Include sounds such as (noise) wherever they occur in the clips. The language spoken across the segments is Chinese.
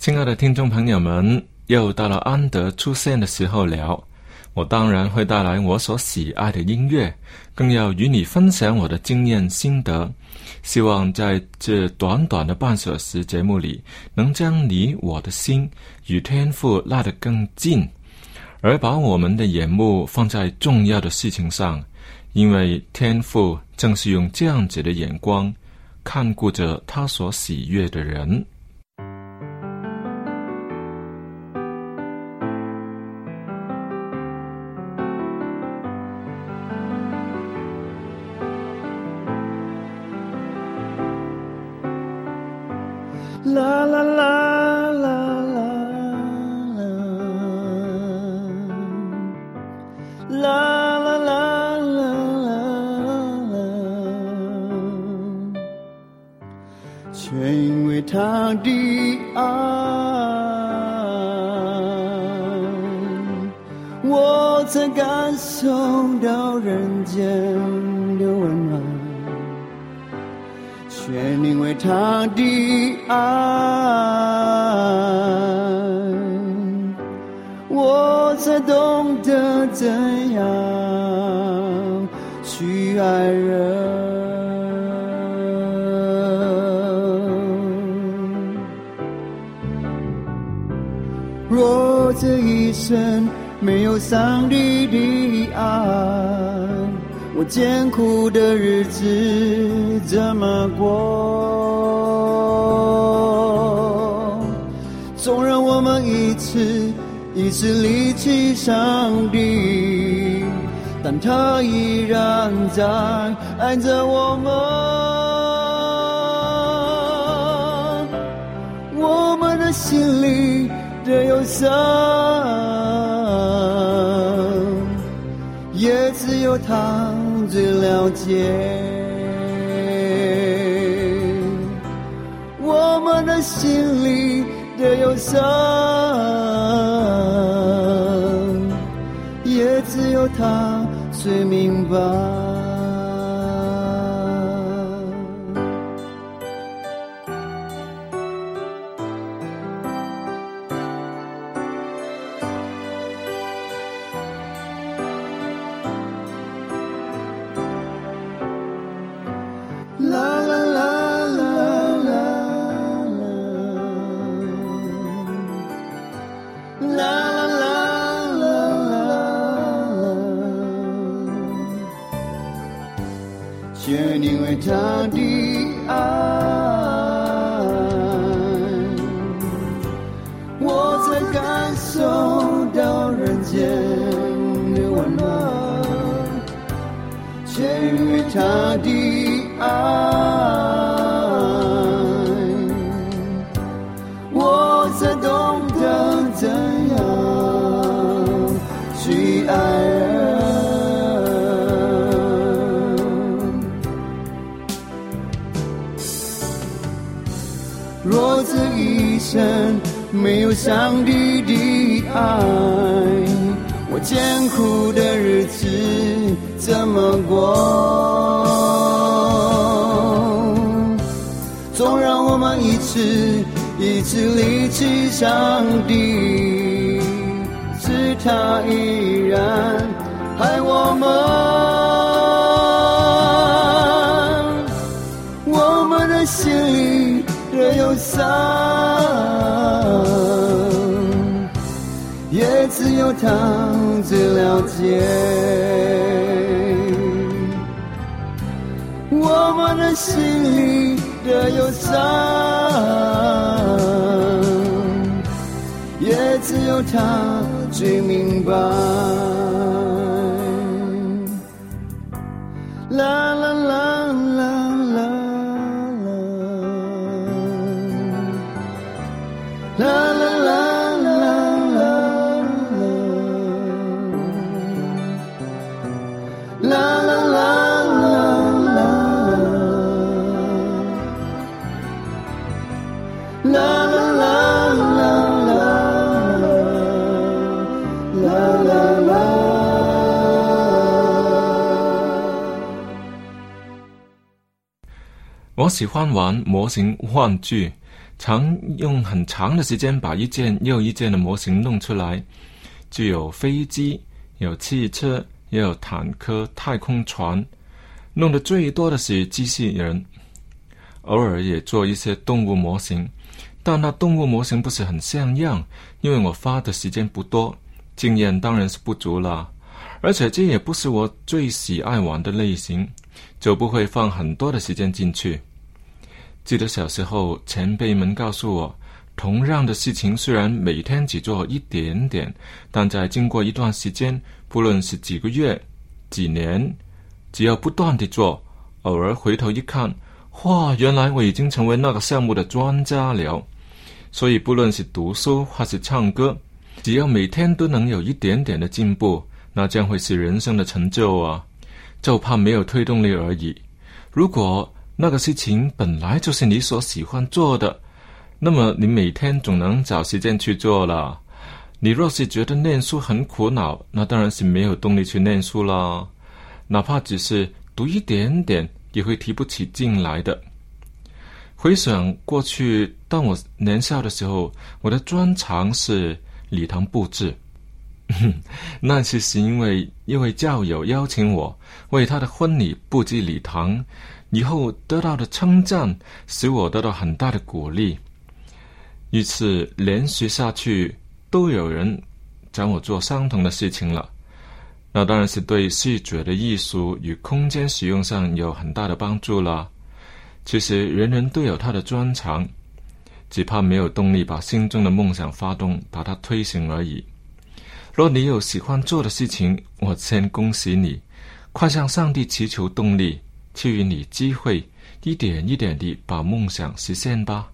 亲爱的听众朋友们，又到了安德出现的时候了。我当然会带来我所喜爱的音乐，更要与你分享我的经验心得。希望在这短短的半小时节目里，能将你我的心与天赋拉得更近，而把我们的眼目放在重要的事情上，因为天赋正是用这样子的眼光看顾着他所喜悦的人。的爱，我才感受到人间的温暖。全因为他的爱，我才懂得怎样去爱人。这一生没有上帝的爱，我艰苦的日子怎么过？纵然我们一次一次离弃上帝，但他依然在爱着我们。我们的心里的忧伤，也只有他。最了解我们的心里的忧伤，也只有他最明白。啦啦啦啦啦啦，却因为他的爱，我才感受到人间的温暖，全因为他的。有上帝的爱，我艰苦的日子怎么过？总让我们一次一次离弃上帝，是他依然爱我们，我们的心里的忧伤。只有他最了解，我们的心里的忧伤，也只有他最明白。喜欢玩模型玩具，常用很长的时间把一件又一件的模型弄出来。就有飞机，有汽车，也有坦克、太空船。弄得最多的是机器人，偶尔也做一些动物模型，但那动物模型不是很像样，因为我花的时间不多，经验当然是不足了。而且这也不是我最喜爱玩的类型，就不会放很多的时间进去。记得小时候，前辈们告诉我，同样的事情虽然每天只做一点点，但在经过一段时间，不论是几个月、几年，只要不断地做，偶尔回头一看，哇，原来我已经成为那个项目的专家了。所以，不论是读书还是唱歌，只要每天都能有一点点的进步，那将会是人生的成就啊！就怕没有推动力而已。如果那个事情本来就是你所喜欢做的，那么你每天总能找时间去做了。你若是觉得念书很苦恼，那当然是没有动力去念书啦。哪怕只是读一点点，也会提不起劲来的。回想过去，当我年少的时候，我的专长是礼堂布置。(laughs) 那次是因为一位教友邀请我为他的婚礼布置礼堂。以后得到的称赞，使我得到很大的鼓励。于是连续下去，都有人找我做相同的事情了。那当然是对视觉的艺术与空间使用上有很大的帮助了。其实人人都有他的专长，只怕没有动力把心中的梦想发动，把它推行而已。若你有喜欢做的事情，我先恭喜你，快向上帝祈求动力。赐予你机会，一点一点地把梦想实现吧。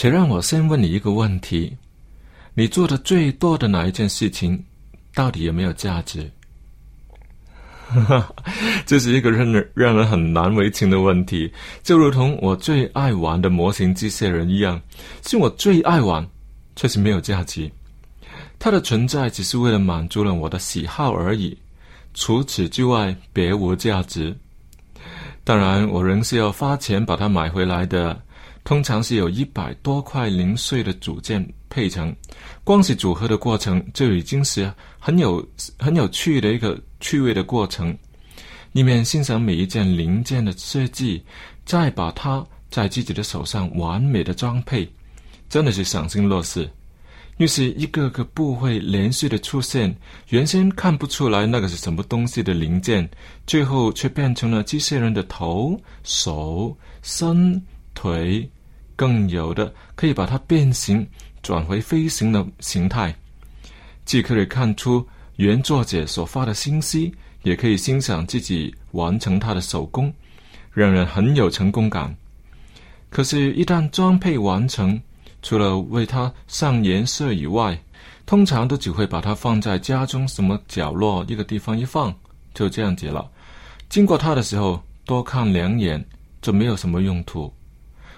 且让我先问你一个问题：你做的最多的哪一件事情，到底有没有价值？(laughs) 这是一个让人让人很难为情的问题，就如同我最爱玩的模型机械人一样，是我最爱玩，确实没有价值。它的存在只是为了满足了我的喜好而已，除此之外别无价值。当然，我仍是要花钱把它买回来的。通常是有一百多块零碎的组件配成，光是组合的过程就已经是很有很有趣的一个趣味的过程。里面欣赏每一件零件的设计，再把它在自己的手上完美的装配，真的是赏心乐事。于是，一个个部位连续的出现，原先看不出来那个是什么东西的零件，最后却变成了机器人的头、手、身、腿。更有的可以把它变形，转回飞行的形态，既可以看出原作者所发的信息，也可以欣赏自己完成它的手工，让人很有成功感。可是，一旦装配完成，除了为它上颜色以外，通常都只会把它放在家中什么角落一个地方一放，就这样子了。经过它的时候，多看两眼，就没有什么用途。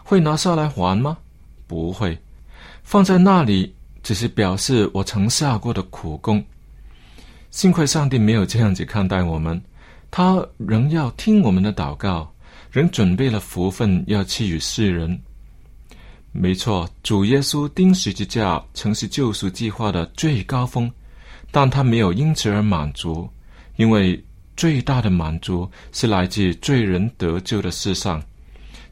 会拿下来还吗？不会，放在那里只是表示我曾下过的苦功。幸亏上帝没有这样子看待我们，他仍要听我们的祷告，仍准备了福分要赐予世人。没错，主耶稣钉十字架曾是救赎计划的最高峰，但他没有因此而满足，因为最大的满足是来自罪人得救的世上。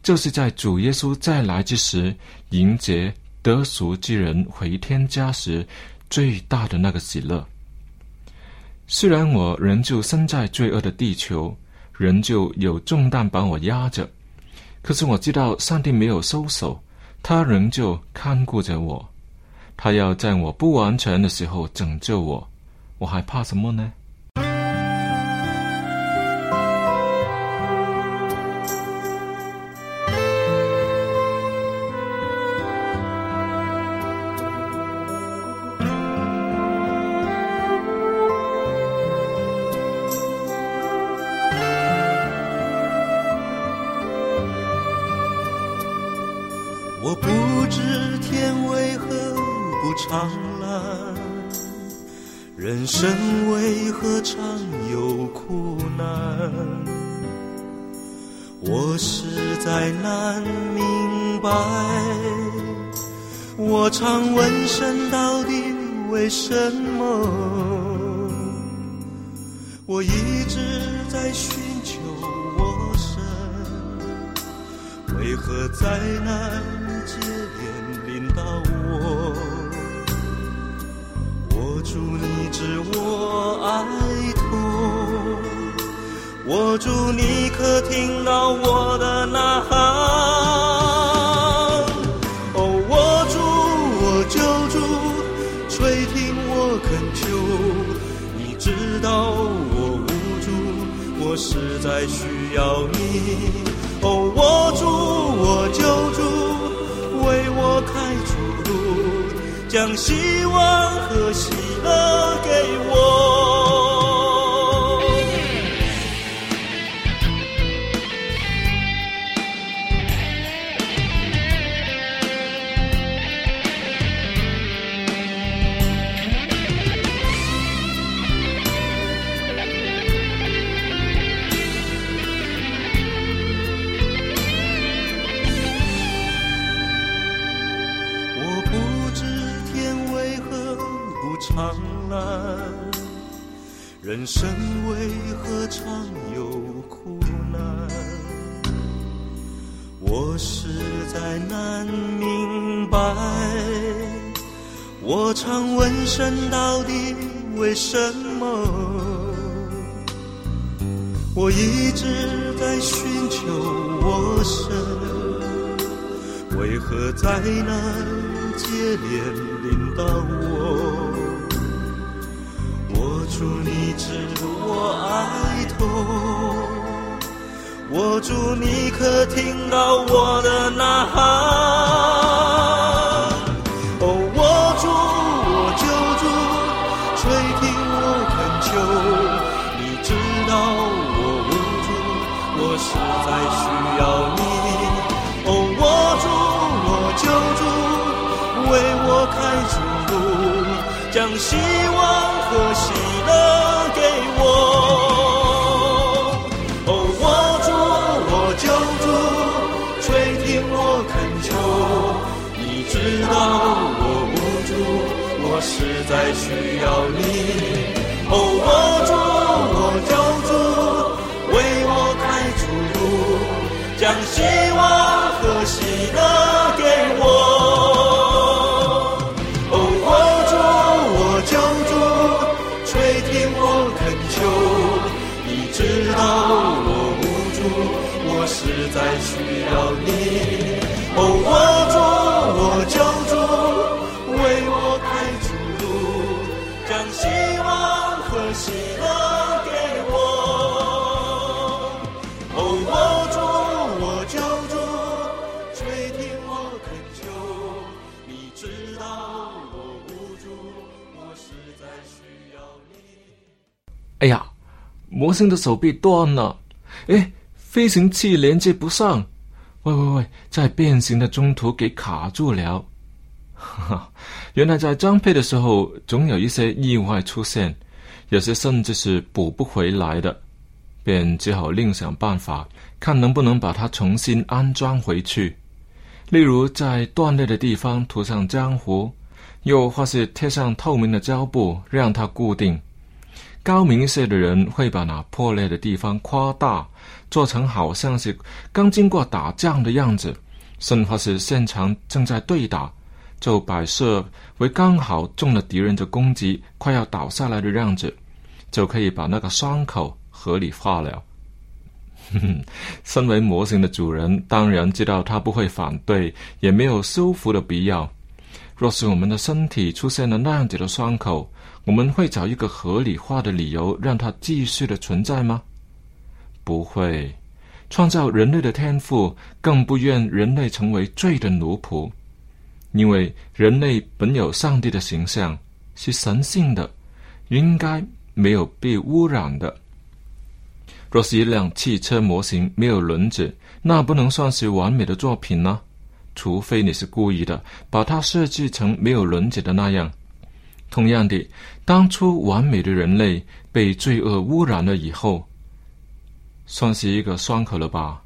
就是在主耶稣再来之时，迎接得赎之人回天家时，最大的那个喜乐。虽然我仍旧身在罪恶的地球，仍旧有重担把我压着，可是我知道上帝没有收手，他仍旧看顾着我，他要在我不完全的时候拯救我，我还怕什么呢？何灾难接连临到我？我祝你知我爱托。我祝你可听到我的呐喊，哦，我祝我救主垂听我恳求，你知道我无助，我实在需要你，将希望和喜乐给我。人生为何常有苦难？我实在难明白。我常问神到底为什么？我一直在寻求我神，为何灾难接连临到我？祝你知我哀痛，我祝你可听到我的呐喊。需要你。哦，我主，我救主，为我开出路，将希望和喜乐给我。哦，我主，我救主，垂听我恳求，你知道我无助，我实在需要你。哦，我。魔星的手臂断了，哎。飞行器连接不上，喂喂喂，在变形的中途给卡住了。哈 (laughs) 哈原来在装配的时候，总有一些意外出现，有些甚至是补不回来的，便只好另想办法，看能不能把它重新安装回去。例如，在断裂的地方涂上浆糊，又或是贴上透明的胶布，让它固定。高明一些的人会把那破裂的地方夸大，做成好像是刚经过打仗的样子，甚或是现场正在对打，就摆设为刚好中了敌人的攻击，快要倒下来的样子，就可以把那个伤口合理化了。(laughs) 身为模型的主人，当然知道他不会反对，也没有修复的必要。若是我们的身体出现了那样子的伤口，我们会找一个合理化的理由让它继续的存在吗？不会。创造人类的天赋更不愿人类成为罪的奴仆，因为人类本有上帝的形象，是神性的，应该没有被污染的。若是一辆汽车模型没有轮子，那不能算是完美的作品呢？除非你是故意的，把它设计成没有轮子的那样。同样的，当初完美的人类被罪恶污染了以后，算是一个伤口了吧？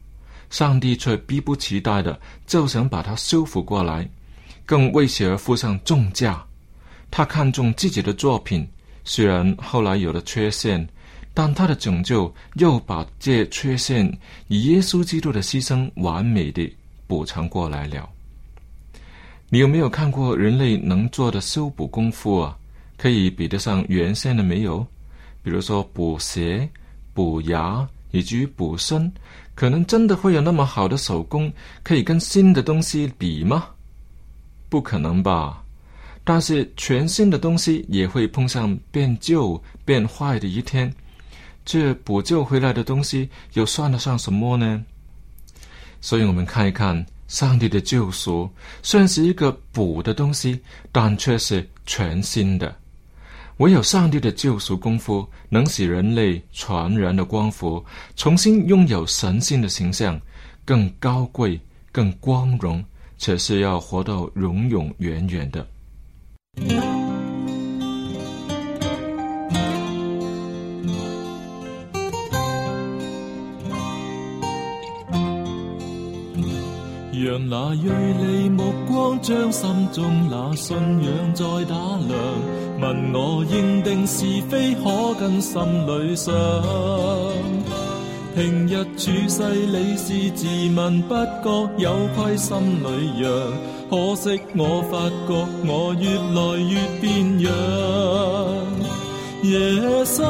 上帝却逼不及待的就想把它修复过来，更为此而付上重价。他看重自己的作品，虽然后来有了缺陷，但他的拯救又把这缺陷以耶稣基督的牺牲完美的补偿过来了。你有没有看过人类能做的修补功夫啊？可以比得上原先的没有？比如说补鞋、补牙以及补身，可能真的会有那么好的手工可以跟新的东西比吗？不可能吧。但是全新的东西也会碰上变旧、变坏的一天，这补救回来的东西又算得上什么呢？所以我们看一看。上帝的救赎虽然是一个补的东西，但却是全新的。唯有上帝的救赎功夫，能使人类传然的光复，重新拥有神性的形象，更高贵、更光荣，且是要活到永永远远的。让那锐利目光将心中那信仰再打量，问我认定是非可跟心里想。平日处世理是自问不觉有亏心里痒，可惜我发觉我越来越变样。耶稣，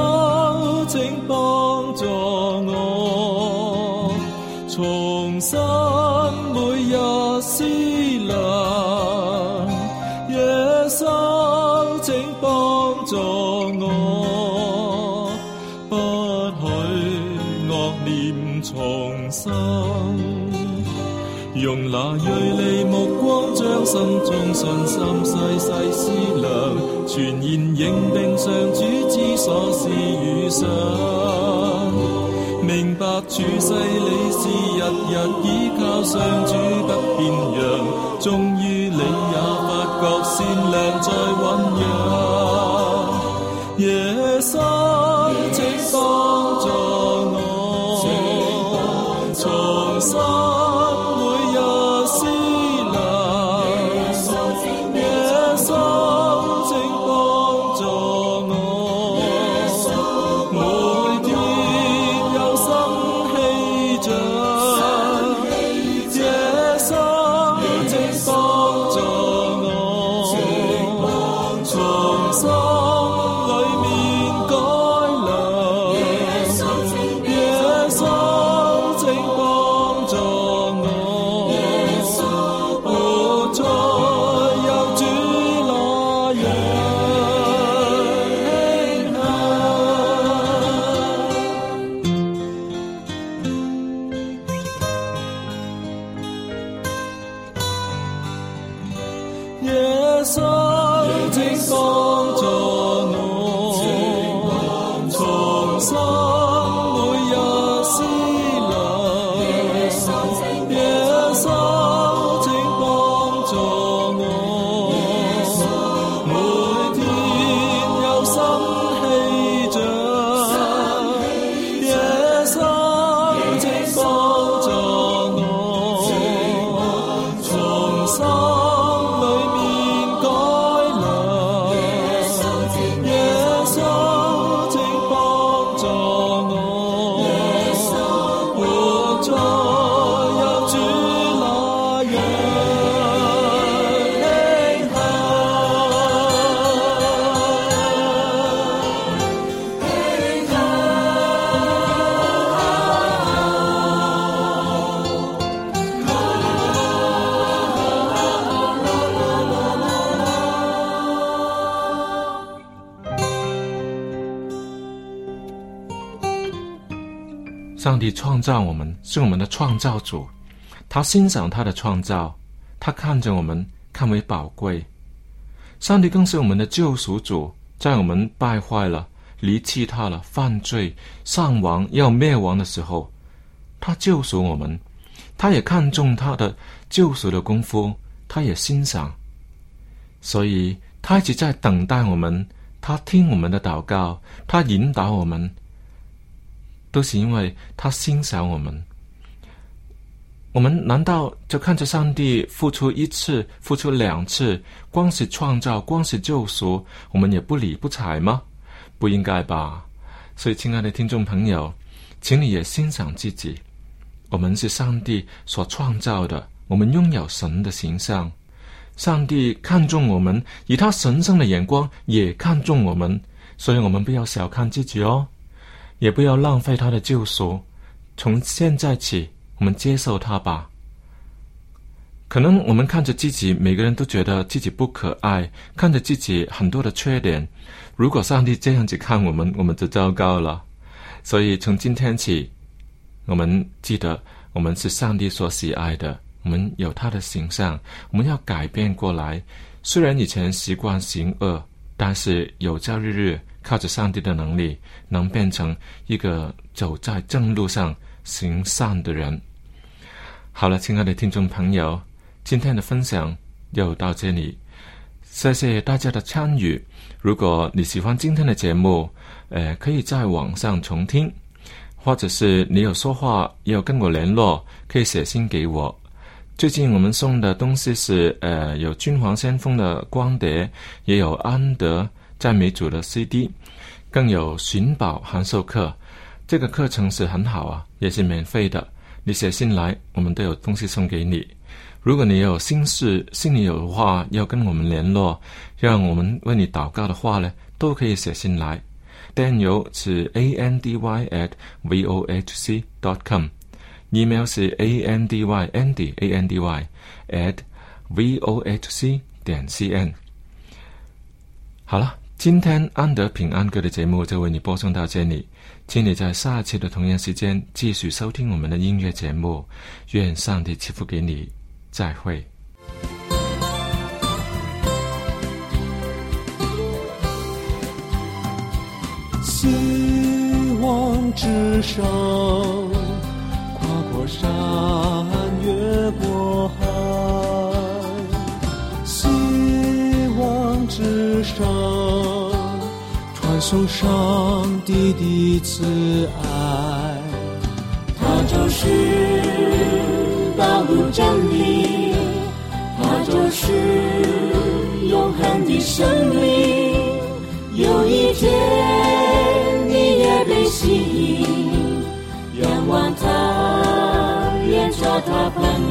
请帮助我重生。每日思量，耶稣，请帮助我，不许恶念重生。用那锐利目光，将心中信心细细思量，全然认定上主之所思与想。明白处世理，日日倚靠上主不变样。终于你也不觉善良在酝酿。夜深，夜深。酝酿。上帝创造我们，是我们的创造主，他欣赏他的创造，他看着我们看为宝贵。上帝更是我们的救赎主，在我们败坏了、离弃他了、犯罪、丧亡要灭亡的时候，他救赎我们，他也看重他的救赎的功夫，他也欣赏，所以他一直在等待我们，他听我们的祷告，他引导我们。都是因为他欣赏我们，我们难道就看着上帝付出一次、付出两次，光是创造、光是救赎，我们也不理不睬吗？不应该吧？所以，亲爱的听众朋友，请你也欣赏自己。我们是上帝所创造的，我们拥有神的形象。上帝看重我们，以他神圣的眼光也看重我们，所以我们不要小看自己哦。也不要浪费他的救赎，从现在起，我们接受他吧。可能我们看着自己，每个人都觉得自己不可爱，看着自己很多的缺点。如果上帝这样子看我们，我们就糟糕了。所以从今天起，我们记得我们是上帝所喜爱的，我们有他的形象，我们要改变过来。虽然以前习惯行恶，但是有朝日日。靠着上帝的能力，能变成一个走在正路上行善的人。好了，亲爱的听众朋友，今天的分享就到这里，谢谢大家的参与。如果你喜欢今天的节目，呃，可以在网上重听，或者是你有说话要跟我联络，可以写信给我。最近我们送的东西是，呃，有君皇先锋的光碟，也有安德。赞美主的 CD，更有寻宝函授课，这个课程是很好啊，也是免费的。你写信来，我们都有东西送给你。如果你有心事，心里有话要跟我们联络，让我们为你祷告的话呢，都可以写信来。Daniel 是 A N D Y at V O H C dot com，email 是 A N D Y Andy A N D Y at V O H C 点 C N。好了。今天安德平安歌的节目就为你播送到这里，请你在下期的同样时间继续收听我们的音乐节目。愿上帝赐福给你，再会。希望之上，跨过山，越过海。希望之上。受上帝的慈爱，他就是道路真理，他就是永恒的生命。有一天你也被吸引，仰望他，愿做他朋友。